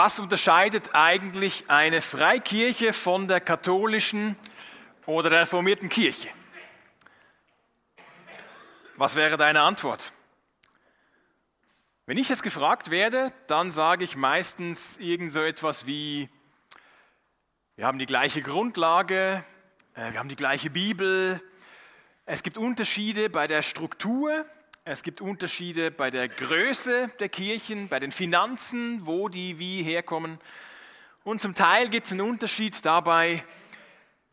Was unterscheidet eigentlich eine Freikirche von der katholischen oder der reformierten Kirche? Was wäre deine Antwort? Wenn ich das gefragt werde, dann sage ich meistens irgend so etwas wie, wir haben die gleiche Grundlage, äh, wir haben die gleiche Bibel, es gibt Unterschiede bei der Struktur, es gibt Unterschiede bei der Größe der Kirchen, bei den Finanzen, wo die wie herkommen. Und zum Teil gibt es einen Unterschied dabei,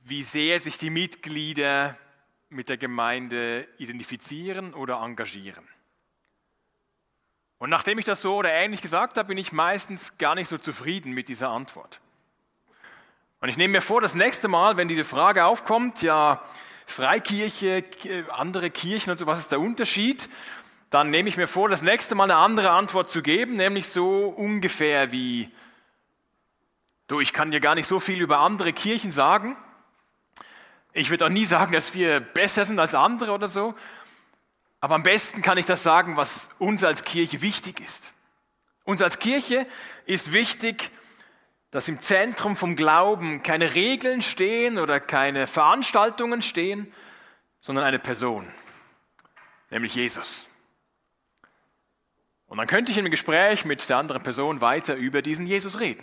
wie sehr sich die Mitglieder mit der Gemeinde identifizieren oder engagieren. Und nachdem ich das so oder ähnlich gesagt habe, bin ich meistens gar nicht so zufrieden mit dieser Antwort. Und ich nehme mir vor, das nächste Mal, wenn diese Frage aufkommt, ja, Freikirche, andere Kirchen und so, was ist der Unterschied? Dann nehme ich mir vor, das nächste Mal eine andere Antwort zu geben, nämlich so ungefähr wie, du, ich kann dir gar nicht so viel über andere Kirchen sagen. Ich würde auch nie sagen, dass wir besser sind als andere oder so. Aber am besten kann ich das sagen, was uns als Kirche wichtig ist. Uns als Kirche ist wichtig, dass im Zentrum vom Glauben keine Regeln stehen oder keine Veranstaltungen stehen, sondern eine Person, nämlich Jesus. Und dann könnte ich im Gespräch mit der anderen Person weiter über diesen Jesus reden.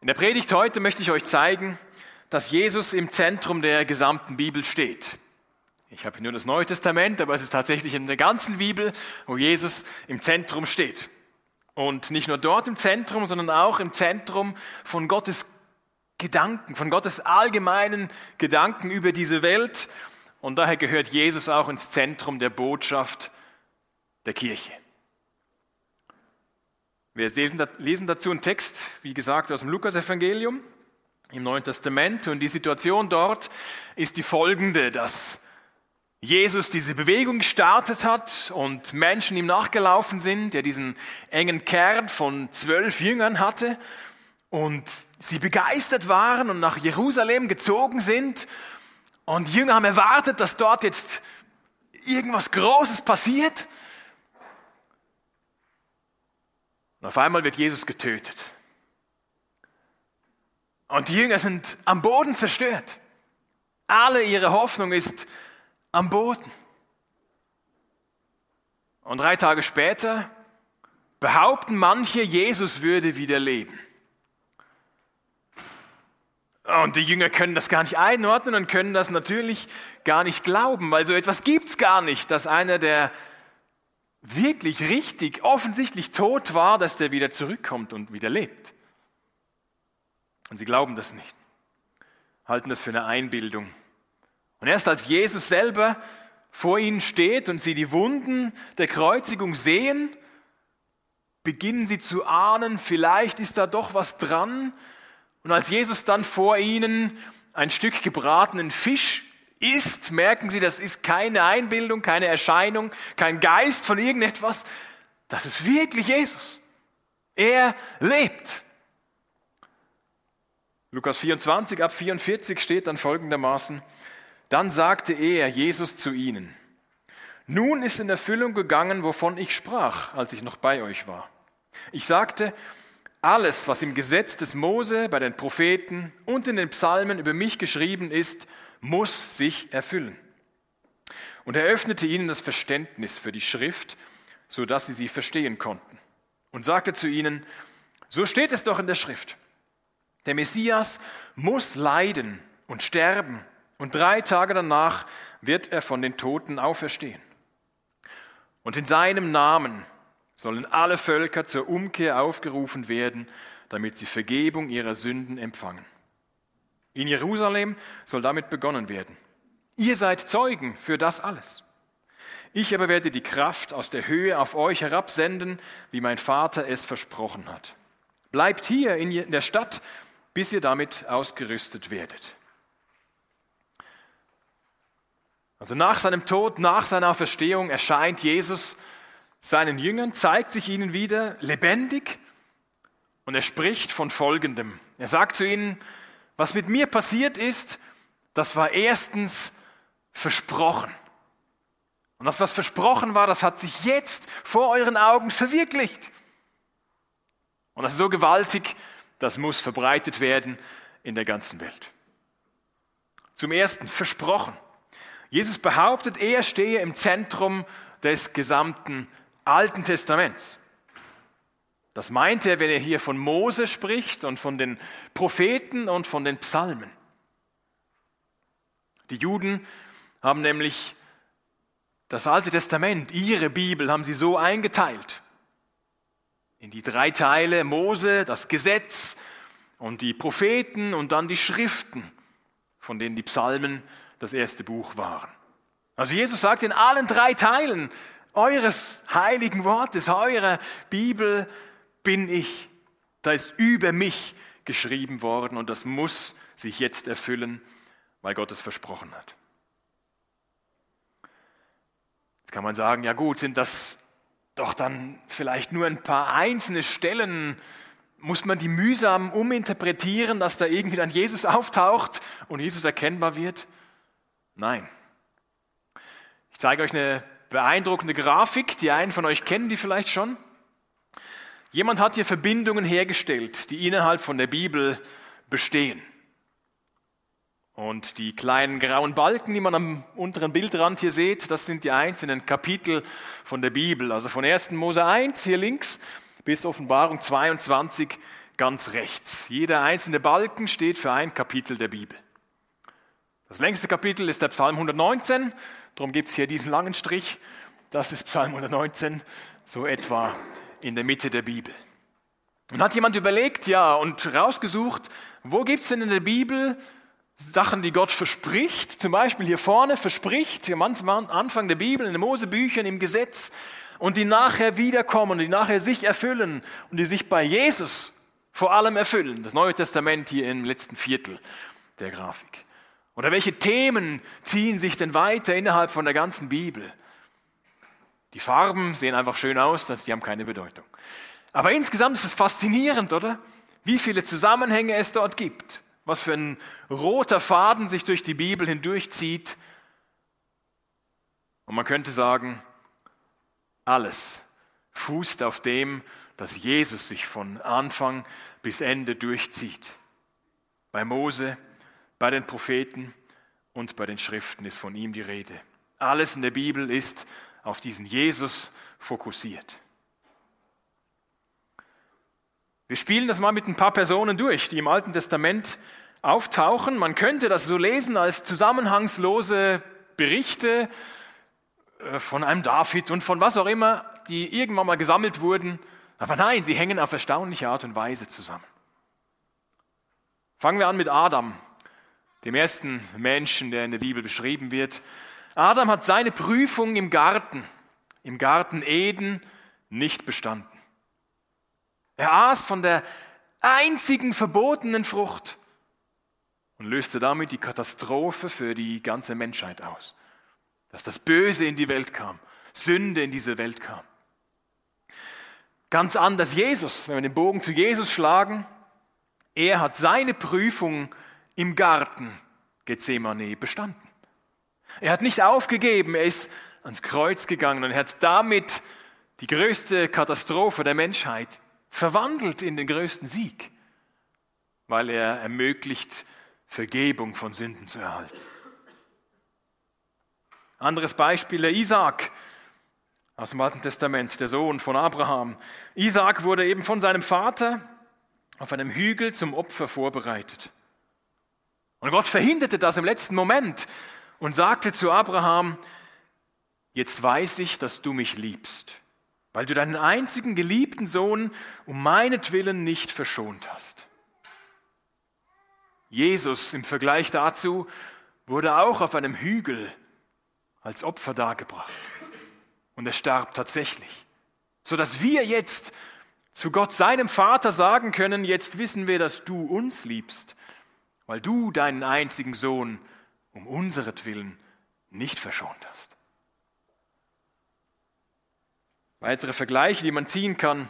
In der Predigt heute möchte ich euch zeigen, dass Jesus im Zentrum der gesamten Bibel steht. Ich habe hier nur das Neue Testament, aber es ist tatsächlich in der ganzen Bibel, wo Jesus im Zentrum steht. Und nicht nur dort im Zentrum, sondern auch im Zentrum von Gottes Gedanken, von Gottes allgemeinen Gedanken über diese Welt. Und daher gehört Jesus auch ins Zentrum der Botschaft der Kirche. Wir lesen dazu einen Text, wie gesagt, aus dem Lukasevangelium im Neuen Testament. Und die Situation dort ist die folgende, dass Jesus diese Bewegung gestartet hat und Menschen ihm nachgelaufen sind, der diesen engen Kern von zwölf Jüngern hatte und sie begeistert waren und nach Jerusalem gezogen sind und die Jünger haben erwartet, dass dort jetzt irgendwas Großes passiert. Und auf einmal wird Jesus getötet. Und die Jünger sind am Boden zerstört. Alle ihre Hoffnung ist am Boden. Und drei Tage später behaupten manche, Jesus würde wieder leben. Und die Jünger können das gar nicht einordnen und können das natürlich gar nicht glauben, weil so etwas gibt es gar nicht, dass einer, der wirklich richtig offensichtlich tot war, dass der wieder zurückkommt und wieder lebt. Und sie glauben das nicht, halten das für eine Einbildung. Und erst als Jesus selber vor ihnen steht und sie die Wunden der Kreuzigung sehen, beginnen sie zu ahnen, vielleicht ist da doch was dran. Und als Jesus dann vor ihnen ein Stück gebratenen Fisch isst, merken sie, das ist keine Einbildung, keine Erscheinung, kein Geist von irgendetwas. Das ist wirklich Jesus. Er lebt. Lukas 24 ab 44 steht dann folgendermaßen, dann sagte er, Jesus, zu ihnen, nun ist in Erfüllung gegangen, wovon ich sprach, als ich noch bei euch war. Ich sagte, alles, was im Gesetz des Mose, bei den Propheten und in den Psalmen über mich geschrieben ist, muss sich erfüllen. Und er öffnete ihnen das Verständnis für die Schrift, so dass sie sie verstehen konnten. Und sagte zu ihnen, so steht es doch in der Schrift. Der Messias muss leiden und sterben und drei Tage danach wird er von den Toten auferstehen. Und in seinem Namen sollen alle Völker zur Umkehr aufgerufen werden, damit sie Vergebung ihrer Sünden empfangen. In Jerusalem soll damit begonnen werden. Ihr seid Zeugen für das alles. Ich aber werde die Kraft aus der Höhe auf euch herabsenden, wie mein Vater es versprochen hat. Bleibt hier in der Stadt, bis ihr damit ausgerüstet werdet. Also nach seinem Tod, nach seiner Auferstehung erscheint Jesus seinen Jüngern, zeigt sich ihnen wieder lebendig und er spricht von Folgendem. Er sagt zu ihnen, was mit mir passiert ist, das war erstens versprochen. Und das, was versprochen war, das hat sich jetzt vor euren Augen verwirklicht. Und das ist so gewaltig, das muss verbreitet werden in der ganzen Welt. Zum Ersten, versprochen. Jesus behauptet, er stehe im Zentrum des gesamten Alten Testaments. Das meint er, wenn er hier von Mose spricht und von den Propheten und von den Psalmen. Die Juden haben nämlich das Alte Testament, ihre Bibel, haben sie so eingeteilt. In die drei Teile Mose, das Gesetz und die Propheten und dann die Schriften, von denen die Psalmen das erste Buch waren. Also Jesus sagt in allen drei Teilen eures heiligen Wortes, eurer Bibel bin ich. Da ist über mich geschrieben worden und das muss sich jetzt erfüllen, weil Gott es versprochen hat. Jetzt kann man sagen, ja gut, sind das doch dann vielleicht nur ein paar einzelne Stellen, muss man die mühsam uminterpretieren, dass da irgendwie dann Jesus auftaucht und Jesus erkennbar wird? Nein. Ich zeige euch eine beeindruckende Grafik, die einen von euch kennen die vielleicht schon. Jemand hat hier Verbindungen hergestellt, die innerhalb von der Bibel bestehen. Und die kleinen grauen Balken, die man am unteren Bildrand hier sieht, das sind die einzelnen Kapitel von der Bibel. Also von 1. Mose 1 hier links bis Offenbarung 22 ganz rechts. Jeder einzelne Balken steht für ein Kapitel der Bibel. Das längste Kapitel ist der Psalm 119, darum gibt es hier diesen langen Strich. Das ist Psalm 119, so etwa in der Mitte der Bibel. Und hat jemand überlegt, ja, und rausgesucht, wo gibt es denn in der Bibel Sachen, die Gott verspricht, zum Beispiel hier vorne verspricht, am Anfang der Bibel, in den Mosebüchern, im Gesetz, und die nachher wiederkommen die nachher sich erfüllen und die sich bei Jesus vor allem erfüllen. Das Neue Testament hier im letzten Viertel der Grafik. Oder welche Themen ziehen sich denn weiter innerhalb von der ganzen Bibel? Die Farben sehen einfach schön aus, die haben keine Bedeutung. Aber insgesamt ist es faszinierend, oder? Wie viele Zusammenhänge es dort gibt. Was für ein roter Faden sich durch die Bibel hindurchzieht. Und man könnte sagen, alles fußt auf dem, dass Jesus sich von Anfang bis Ende durchzieht. Bei Mose, bei den Propheten und bei den Schriften ist von ihm die Rede. Alles in der Bibel ist auf diesen Jesus fokussiert. Wir spielen das mal mit ein paar Personen durch, die im Alten Testament auftauchen. Man könnte das so lesen als zusammenhangslose Berichte äh, von einem David und von was auch immer, die irgendwann mal gesammelt wurden. Aber nein, sie hängen auf erstaunliche Art und Weise zusammen. Fangen wir an mit Adam dem ersten Menschen, der in der Bibel beschrieben wird. Adam hat seine Prüfung im Garten, im Garten Eden, nicht bestanden. Er aß von der einzigen verbotenen Frucht und löste damit die Katastrophe für die ganze Menschheit aus. Dass das Böse in die Welt kam, Sünde in diese Welt kam. Ganz anders Jesus, wenn wir den Bogen zu Jesus schlagen, er hat seine Prüfung im Garten Gethsemane bestanden. Er hat nicht aufgegeben, er ist ans Kreuz gegangen und er hat damit die größte Katastrophe der Menschheit verwandelt in den größten Sieg, weil er ermöglicht, Vergebung von Sünden zu erhalten. Anderes Beispiel, der Isaac aus dem Alten Testament, der Sohn von Abraham. Isaac wurde eben von seinem Vater auf einem Hügel zum Opfer vorbereitet. Und Gott verhinderte das im letzten Moment und sagte zu Abraham, jetzt weiß ich, dass du mich liebst, weil du deinen einzigen geliebten Sohn um meinetwillen nicht verschont hast. Jesus im Vergleich dazu wurde auch auf einem Hügel als Opfer dargebracht. Und er starb tatsächlich, sodass wir jetzt zu Gott, seinem Vater, sagen können, jetzt wissen wir, dass du uns liebst weil du deinen einzigen Sohn um unseretwillen nicht verschont hast. Weitere Vergleiche, die man ziehen kann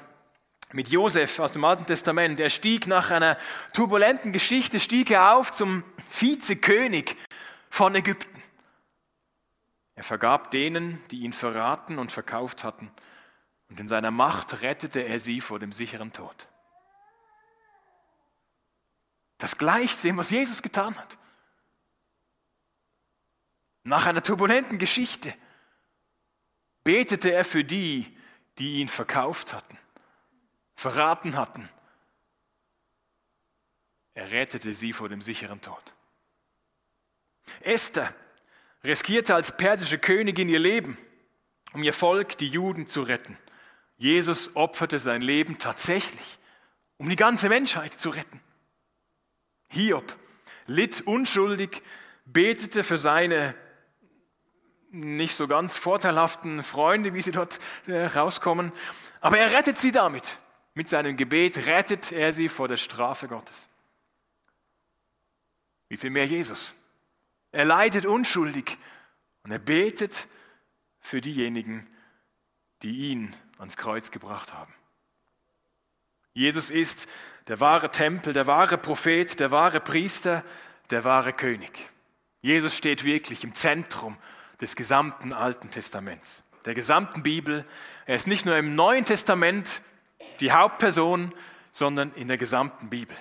mit Josef aus dem Alten Testament. Er stieg nach einer turbulenten Geschichte, stieg er auf zum Vizekönig von Ägypten. Er vergab denen, die ihn verraten und verkauft hatten, und in seiner Macht rettete er sie vor dem sicheren Tod. Das gleicht dem, was Jesus getan hat. Nach einer turbulenten Geschichte betete er für die, die ihn verkauft hatten, verraten hatten. Er rettete sie vor dem sicheren Tod. Esther riskierte als persische Königin ihr Leben, um ihr Volk, die Juden, zu retten. Jesus opferte sein Leben tatsächlich, um die ganze Menschheit zu retten. Hiob litt unschuldig, betete für seine nicht so ganz vorteilhaften Freunde, wie sie dort äh, rauskommen, aber er rettet sie damit. Mit seinem Gebet rettet er sie vor der Strafe Gottes. Wie viel mehr Jesus? Er leidet unschuldig und er betet für diejenigen, die ihn ans Kreuz gebracht haben. Jesus ist der wahre Tempel, der wahre Prophet, der wahre Priester, der wahre König. Jesus steht wirklich im Zentrum des gesamten Alten Testaments, der gesamten Bibel. Er ist nicht nur im Neuen Testament die Hauptperson, sondern in der gesamten Bibel.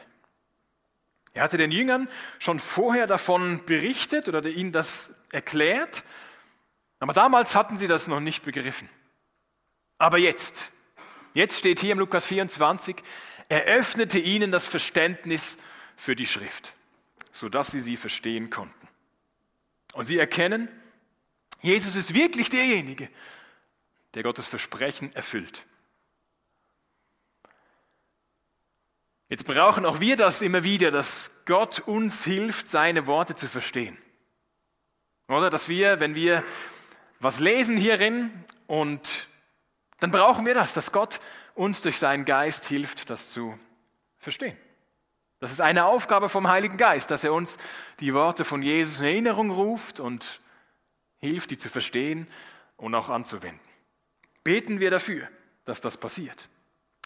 Er hatte den Jüngern schon vorher davon berichtet oder ihnen das erklärt, aber damals hatten sie das noch nicht begriffen. Aber jetzt, jetzt steht hier im Lukas 24, er öffnete ihnen das Verständnis für die Schrift, sodass sie sie verstehen konnten. Und sie erkennen, Jesus ist wirklich derjenige, der Gottes Versprechen erfüllt. Jetzt brauchen auch wir das immer wieder, dass Gott uns hilft, seine Worte zu verstehen. Oder dass wir, wenn wir was lesen hierin und dann brauchen wir das, dass Gott uns durch seinen Geist hilft, das zu verstehen. Das ist eine Aufgabe vom Heiligen Geist, dass er uns die Worte von Jesus in Erinnerung ruft und hilft, die zu verstehen und auch anzuwenden. Beten wir dafür, dass das passiert.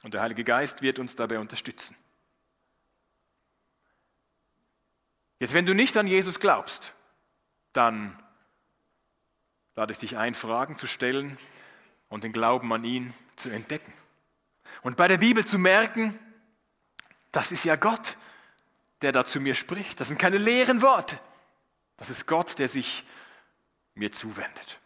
Und der Heilige Geist wird uns dabei unterstützen. Jetzt, wenn du nicht an Jesus glaubst, dann lade ich dich ein, Fragen zu stellen und den Glauben an ihn zu entdecken. Und bei der Bibel zu merken, das ist ja Gott, der da zu mir spricht. Das sind keine leeren Worte. Das ist Gott, der sich mir zuwendet.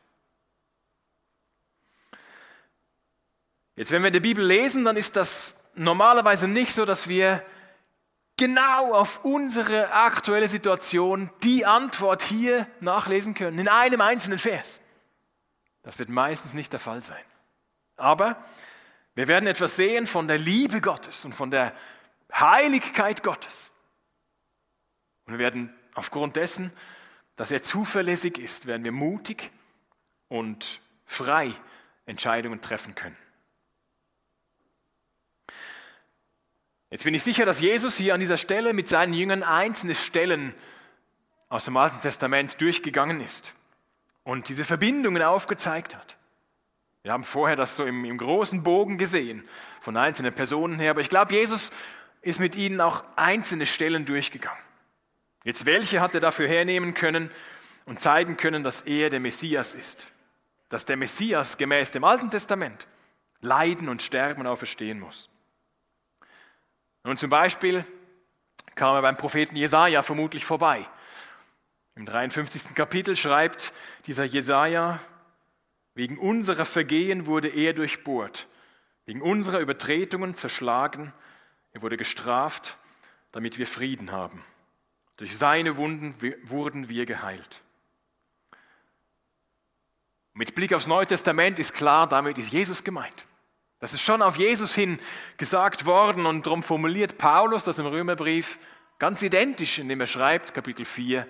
Jetzt, wenn wir in der Bibel lesen, dann ist das normalerweise nicht so, dass wir genau auf unsere aktuelle Situation die Antwort hier nachlesen können, in einem einzelnen Vers. Das wird meistens nicht der Fall sein. Aber wir werden etwas sehen von der Liebe Gottes und von der Heiligkeit Gottes. Und wir werden aufgrund dessen dass er zuverlässig ist, werden wir mutig und frei Entscheidungen treffen können. Jetzt bin ich sicher, dass Jesus hier an dieser Stelle mit seinen Jüngern einzelne Stellen aus dem Alten Testament durchgegangen ist und diese Verbindungen aufgezeigt hat. Wir haben vorher das so im, im großen Bogen gesehen, von einzelnen Personen her, aber ich glaube, Jesus ist mit ihnen auch einzelne Stellen durchgegangen. Jetzt welche hat er dafür hernehmen können und zeigen können, dass er der Messias ist. Dass der Messias gemäß dem Alten Testament leiden und sterben und auferstehen muss. Nun zum Beispiel kam er beim Propheten Jesaja vermutlich vorbei. Im 53. Kapitel schreibt dieser Jesaja, wegen unserer Vergehen wurde er durchbohrt, wegen unserer Übertretungen zerschlagen, er wurde gestraft, damit wir Frieden haben. Durch seine Wunden wurden wir geheilt. Mit Blick aufs Neue Testament ist klar, damit ist Jesus gemeint. Das ist schon auf Jesus hin gesagt worden und darum formuliert Paulus das im Römerbrief ganz identisch, indem er schreibt, Kapitel 4,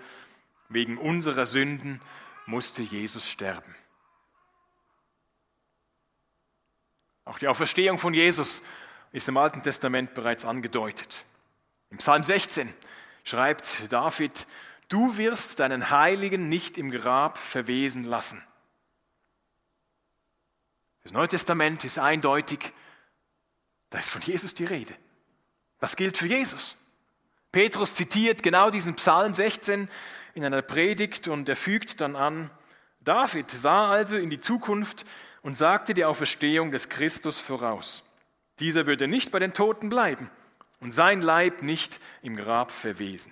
wegen unserer Sünden musste Jesus sterben. Auch die Auferstehung von Jesus ist im Alten Testament bereits angedeutet. Im Psalm 16 schreibt David, du wirst deinen Heiligen nicht im Grab verwesen lassen. Das Neue Testament ist eindeutig, da ist von Jesus die Rede. Das gilt für Jesus. Petrus zitiert genau diesen Psalm 16 in einer Predigt und er fügt dann an, David sah also in die Zukunft und sagte die Auferstehung des Christus voraus. Dieser würde nicht bei den Toten bleiben, und sein Leib nicht im Grab verwesen.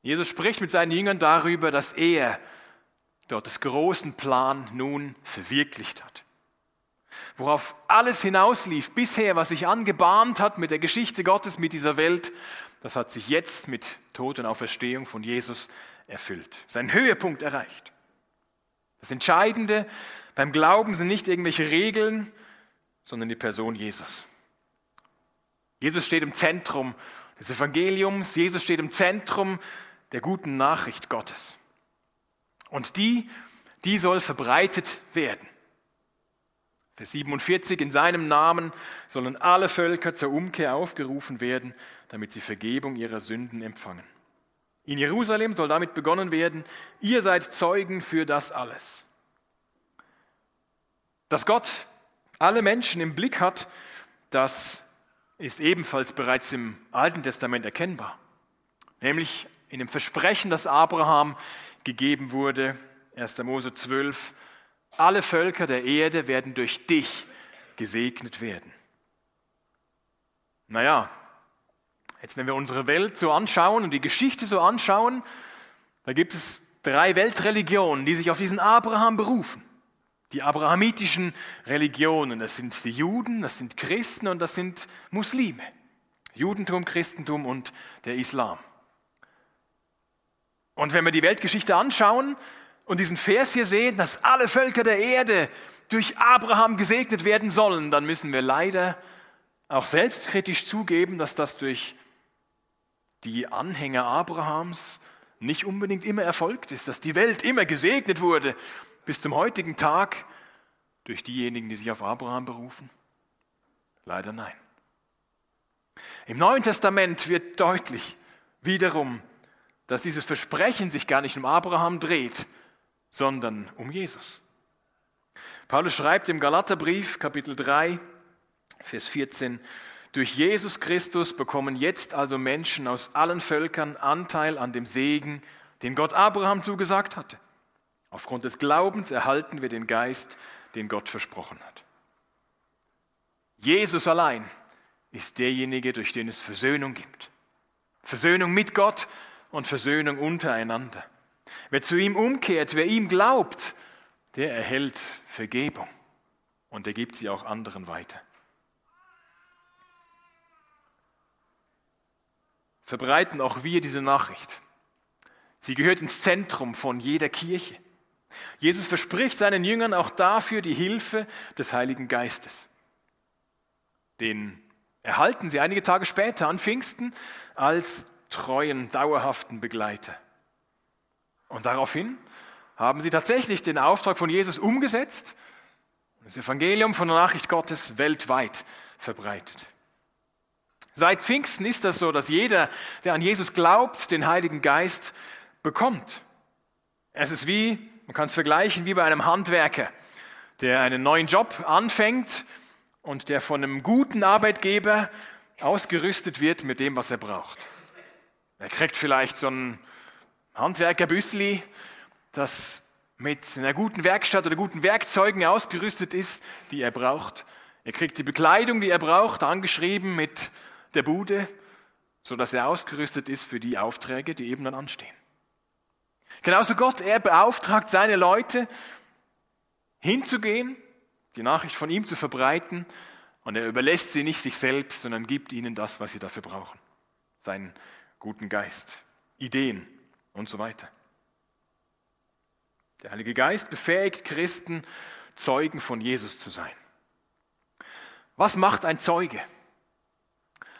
Jesus spricht mit seinen Jüngern darüber, dass er dort das großen Plan nun verwirklicht hat. Worauf alles hinauslief bisher, was sich angebahnt hat mit der Geschichte Gottes, mit dieser Welt, das hat sich jetzt mit Tod und Auferstehung von Jesus erfüllt, seinen Höhepunkt erreicht. Das Entscheidende beim Glauben sind nicht irgendwelche Regeln, sondern die Person Jesus. Jesus steht im Zentrum des Evangeliums, Jesus steht im Zentrum der guten Nachricht Gottes. Und die, die soll verbreitet werden. Vers 47, in seinem Namen sollen alle Völker zur Umkehr aufgerufen werden, damit sie Vergebung ihrer Sünden empfangen. In Jerusalem soll damit begonnen werden, ihr seid Zeugen für das alles. Dass Gott alle Menschen im Blick hat, das ist ebenfalls bereits im Alten Testament erkennbar. Nämlich in dem Versprechen, das Abraham gegeben wurde, 1. Mose 12, alle Völker der Erde werden durch dich gesegnet werden. Naja, jetzt wenn wir unsere Welt so anschauen und die Geschichte so anschauen, da gibt es drei Weltreligionen, die sich auf diesen Abraham berufen. Die abrahamitischen Religionen, das sind die Juden, das sind Christen und das sind Muslime. Judentum, Christentum und der Islam. Und wenn wir die Weltgeschichte anschauen und diesen Vers hier sehen, dass alle Völker der Erde durch Abraham gesegnet werden sollen, dann müssen wir leider auch selbstkritisch zugeben, dass das durch die Anhänger Abrahams nicht unbedingt immer erfolgt ist, dass die Welt immer gesegnet wurde bis zum heutigen Tag durch diejenigen, die sich auf Abraham berufen? Leider nein. Im Neuen Testament wird deutlich wiederum, dass dieses Versprechen sich gar nicht um Abraham dreht, sondern um Jesus. Paulus schreibt im Galaterbrief Kapitel 3, Vers 14, durch Jesus Christus bekommen jetzt also Menschen aus allen Völkern Anteil an dem Segen, den Gott Abraham zugesagt hatte. Aufgrund des Glaubens erhalten wir den Geist, den Gott versprochen hat. Jesus allein ist derjenige, durch den es Versöhnung gibt. Versöhnung mit Gott und Versöhnung untereinander. Wer zu ihm umkehrt, wer ihm glaubt, der erhält Vergebung und er gibt sie auch anderen weiter. Verbreiten auch wir diese Nachricht. Sie gehört ins Zentrum von jeder Kirche. Jesus verspricht seinen Jüngern auch dafür die Hilfe des Heiligen Geistes. Den erhalten sie einige Tage später an Pfingsten als treuen, dauerhaften Begleiter. Und daraufhin haben sie tatsächlich den Auftrag von Jesus umgesetzt und das Evangelium von der Nachricht Gottes weltweit verbreitet. Seit Pfingsten ist das so, dass jeder, der an Jesus glaubt, den Heiligen Geist bekommt. Es ist wie, man kann es vergleichen, wie bei einem Handwerker, der einen neuen Job anfängt und der von einem guten Arbeitgeber ausgerüstet wird mit dem, was er braucht. Er kriegt vielleicht so ein Handwerkerbüssli, das mit einer guten Werkstatt oder guten Werkzeugen ausgerüstet ist, die er braucht. Er kriegt die Bekleidung, die er braucht, angeschrieben mit der Bude, sodass er ausgerüstet ist für die Aufträge, die eben dann anstehen. Genauso Gott, er beauftragt seine Leute, hinzugehen, die Nachricht von ihm zu verbreiten, und er überlässt sie nicht sich selbst, sondern gibt ihnen das, was sie dafür brauchen. Sein guten Geist, Ideen und so weiter. Der Heilige Geist befähigt Christen, Zeugen von Jesus zu sein. Was macht ein Zeuge?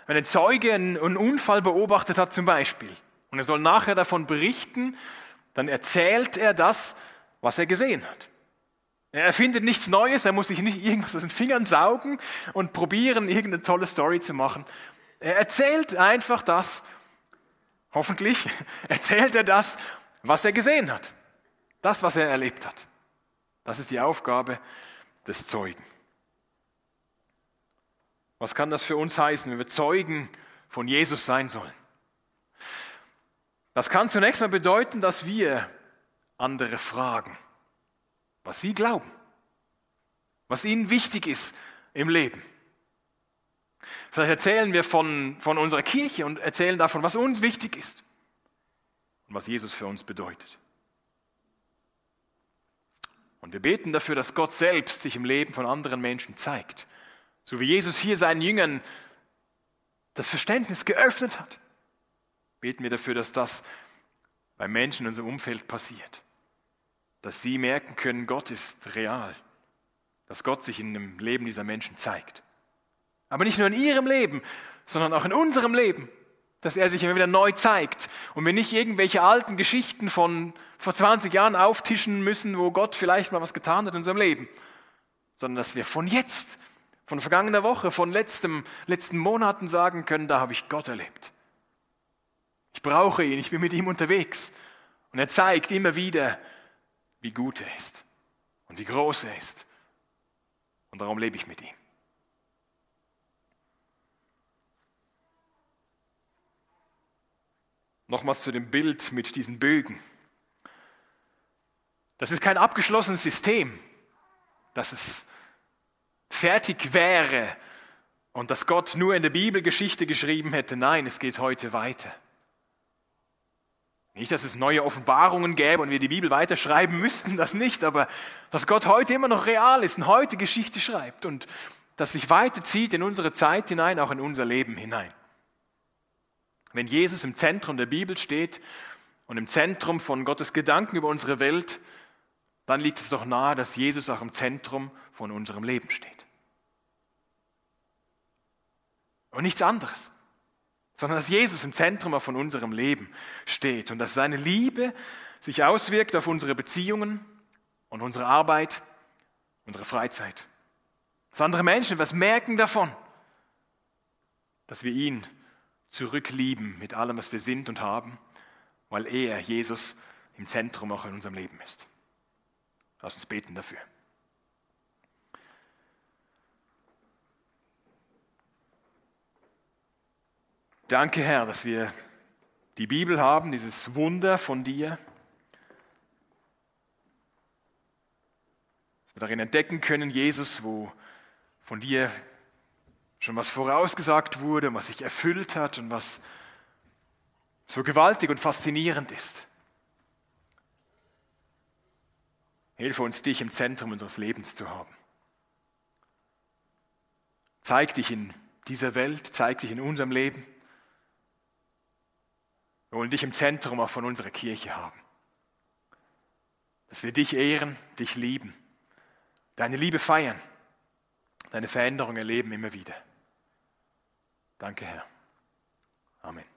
Wenn ein Zeuge einen Unfall beobachtet hat zum Beispiel und er soll nachher davon berichten, dann erzählt er das, was er gesehen hat. Er erfindet nichts Neues, er muss sich nicht irgendwas aus den Fingern saugen und probieren, irgendeine tolle Story zu machen. Er erzählt einfach das, Hoffentlich erzählt er das, was er gesehen hat. Das, was er erlebt hat. Das ist die Aufgabe des Zeugen. Was kann das für uns heißen, wenn wir Zeugen von Jesus sein sollen? Das kann zunächst mal bedeuten, dass wir andere fragen, was sie glauben, was ihnen wichtig ist im Leben, Vielleicht erzählen wir von, von unserer Kirche und erzählen davon, was uns wichtig ist und was Jesus für uns bedeutet. Und wir beten dafür, dass Gott selbst sich im Leben von anderen Menschen zeigt. So wie Jesus hier seinen Jüngern das Verständnis geöffnet hat, beten wir dafür, dass das bei Menschen in unserem Umfeld passiert. Dass sie merken können, Gott ist real. Dass Gott sich in dem Leben dieser Menschen zeigt. Aber nicht nur in ihrem Leben, sondern auch in unserem Leben. Dass er sich immer wieder neu zeigt. Und wir nicht irgendwelche alten Geschichten von vor 20 Jahren auftischen müssen, wo Gott vielleicht mal was getan hat in unserem Leben. Sondern dass wir von jetzt, von vergangener Woche, von letztem, letzten Monaten sagen können, da habe ich Gott erlebt. Ich brauche ihn, ich bin mit ihm unterwegs. Und er zeigt immer wieder, wie gut er ist und wie groß er ist. Und darum lebe ich mit ihm. Nochmals zu dem Bild mit diesen Bögen. Das ist kein abgeschlossenes System, dass es fertig wäre und dass Gott nur in der Bibel Geschichte geschrieben hätte. Nein, es geht heute weiter. Nicht, dass es neue Offenbarungen gäbe und wir die Bibel weiterschreiben müssten, das nicht, aber dass Gott heute immer noch real ist und heute Geschichte schreibt und das sich weiterzieht in unsere Zeit hinein, auch in unser Leben hinein. Wenn Jesus im Zentrum der Bibel steht und im Zentrum von Gottes Gedanken über unsere Welt, dann liegt es doch nahe, dass Jesus auch im Zentrum von unserem Leben steht. Und nichts anderes sondern dass Jesus im Zentrum von unserem Leben steht und dass seine Liebe sich auswirkt auf unsere Beziehungen und unsere Arbeit, unsere Freizeit. Dass andere Menschen was merken davon, dass wir ihn zurücklieben mit allem, was wir sind und haben, weil er, Jesus, im Zentrum auch in unserem Leben ist. Lass uns beten dafür. Danke, Herr, dass wir die Bibel haben, dieses Wunder von dir. Dass wir darin entdecken können, Jesus, wo von dir schon was vorausgesagt wurde, was sich erfüllt hat und was so gewaltig und faszinierend ist. Hilfe uns, dich im Zentrum unseres Lebens zu haben. Zeig dich in dieser Welt, zeig dich in unserem Leben. Wir wollen dich im Zentrum auch von unserer Kirche haben. Dass wir dich ehren, dich lieben, deine Liebe feiern, deine Veränderung erleben immer wieder. Danke, Herr. Amen.